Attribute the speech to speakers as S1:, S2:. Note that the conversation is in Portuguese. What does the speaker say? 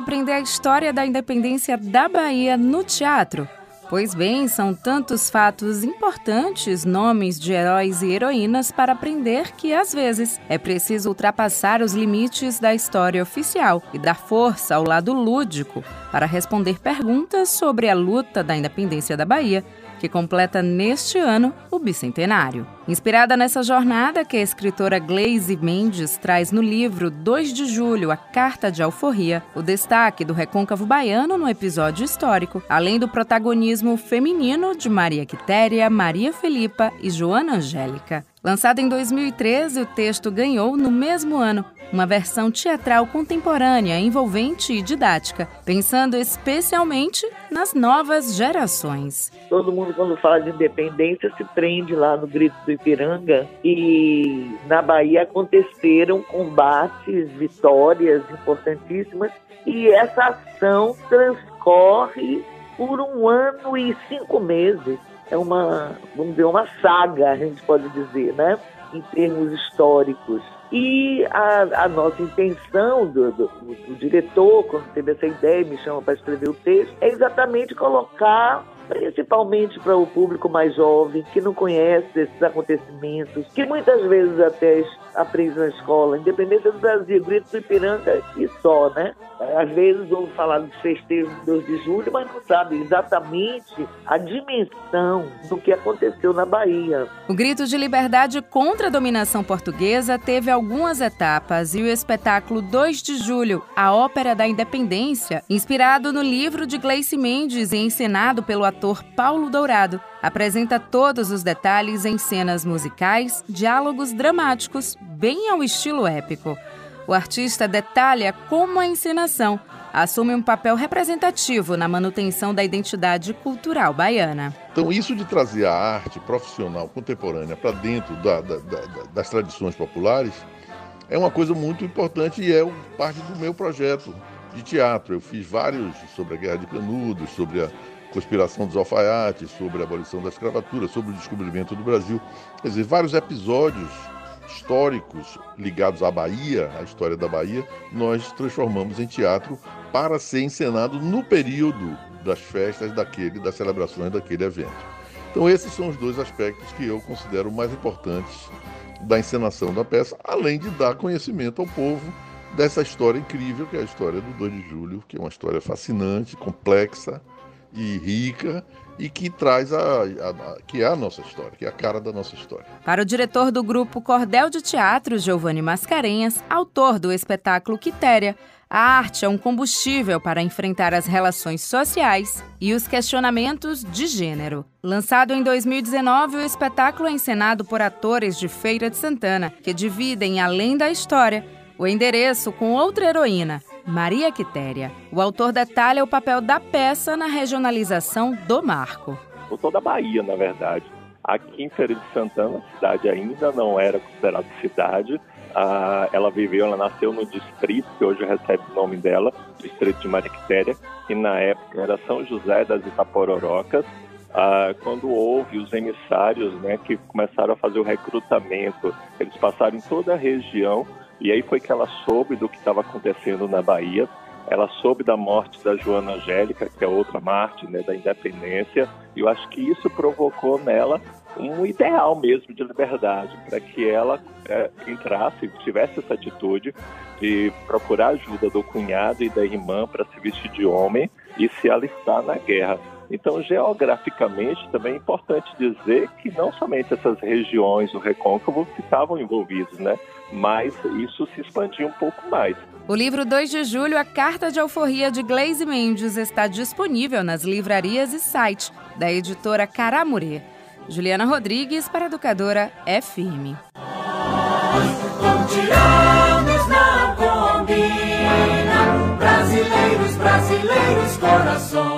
S1: Aprender a história da independência da Bahia no teatro? Pois bem, são tantos fatos importantes, nomes de heróis e heroínas para aprender que, às vezes, é preciso ultrapassar os limites da história oficial e dar força ao lado lúdico para responder perguntas sobre a luta da independência da Bahia que completa neste ano o bicentenário. Inspirada nessa jornada que a escritora Glaze Mendes traz no livro 2 de Julho, A Carta de Alforria, o destaque do recôncavo baiano no episódio histórico, além do protagonismo feminino de Maria Quitéria, Maria Felipa e Joana Angélica. Lançado em 2013, o texto ganhou, no mesmo ano, uma versão teatral contemporânea, envolvente e didática, pensando especialmente nas novas gerações.
S2: Todo mundo, quando fala de independência, se prende lá no grito do Ipiranga e na Bahia aconteceram combates, vitórias importantíssimas e essa ação transcorre por um ano e cinco meses. É uma, vamos dizer, uma saga, a gente pode dizer, né? Em termos históricos. E a, a nossa intenção do, do, do, diretor, quando teve essa ideia, me chama para escrever o texto, é exatamente colocar principalmente para o público mais jovem, que não conhece esses acontecimentos, que muitas vezes até aprende na escola, independência do Brasil, grito do Ipiranga e só, né? Às vezes ouve falar dos festejos de 2 de julho, mas não sabe exatamente a dimensão do que aconteceu na Bahia.
S1: O grito de liberdade contra a dominação portuguesa teve algumas etapas e o espetáculo 2 de julho, a Ópera da Independência, inspirado no livro de Gleice Mendes e encenado pelo ator Paulo Dourado, apresenta todos os detalhes em cenas musicais, diálogos dramáticos, bem ao estilo épico. O artista detalha como a encenação assume um papel representativo na manutenção da identidade cultural baiana.
S3: Então, isso de trazer a arte profissional contemporânea para dentro da, da, da, das tradições populares é uma coisa muito importante e é parte do meu projeto de teatro. Eu fiz vários sobre a Guerra de Canudos, sobre a conspiração dos alfaiates, sobre a abolição da escravatura, sobre o descobrimento do Brasil. Quer dizer, vários episódios históricos ligados à Bahia, à história da Bahia, nós transformamos em teatro para ser encenado no período das festas daquele, das celebrações daquele evento. Então esses são os dois aspectos que eu considero mais importantes da encenação da peça, além de dar conhecimento ao povo dessa história incrível que é a história do 2 de julho, que é uma história fascinante, complexa e rica e que traz a, a, a, que é a nossa história, que é a cara da nossa história.
S1: Para o diretor do grupo Cordel de Teatro, Giovanni Mascarenhas, autor do espetáculo Quitéria, a arte é um combustível para enfrentar as relações sociais e os questionamentos de gênero. Lançado em 2019, o espetáculo é encenado por atores de Feira de Santana, que dividem, além da história, o endereço com outra heroína, Maria Quitéria. O autor detalha o papel da peça na regionalização do marco.
S4: Por toda a Bahia, na verdade. Aqui em Feira de Santana, a cidade ainda não era considerada cidade. Ah, ela viveu, ela nasceu no distrito, que hoje recebe o nome dela, distrito de Maria Quitéria, que na época era São José das Itapororocas. Ah, quando houve os emissários né, que começaram a fazer o recrutamento, eles passaram em toda a região e aí foi que ela soube do que estava acontecendo na Bahia. Ela soube da morte da Joana Angélica, que é outra Marte né, da independência, e eu acho que isso provocou nela um ideal mesmo de liberdade, para que ela é, entrasse, tivesse essa atitude de procurar ajuda do cunhado e da irmã para se vestir de homem e se alistar na guerra. Então, geograficamente, também é importante dizer que não somente essas regiões do recôncavo que estavam envolvidos, né? Mas isso se expandiu um pouco mais.
S1: O livro 2 de julho, A Carta de Alforria de Glaze Mendes, está disponível nas livrarias e site da editora Caramurê. Juliana Rodrigues para a Educadora FM.
S5: Brasileiros, brasileiros corações.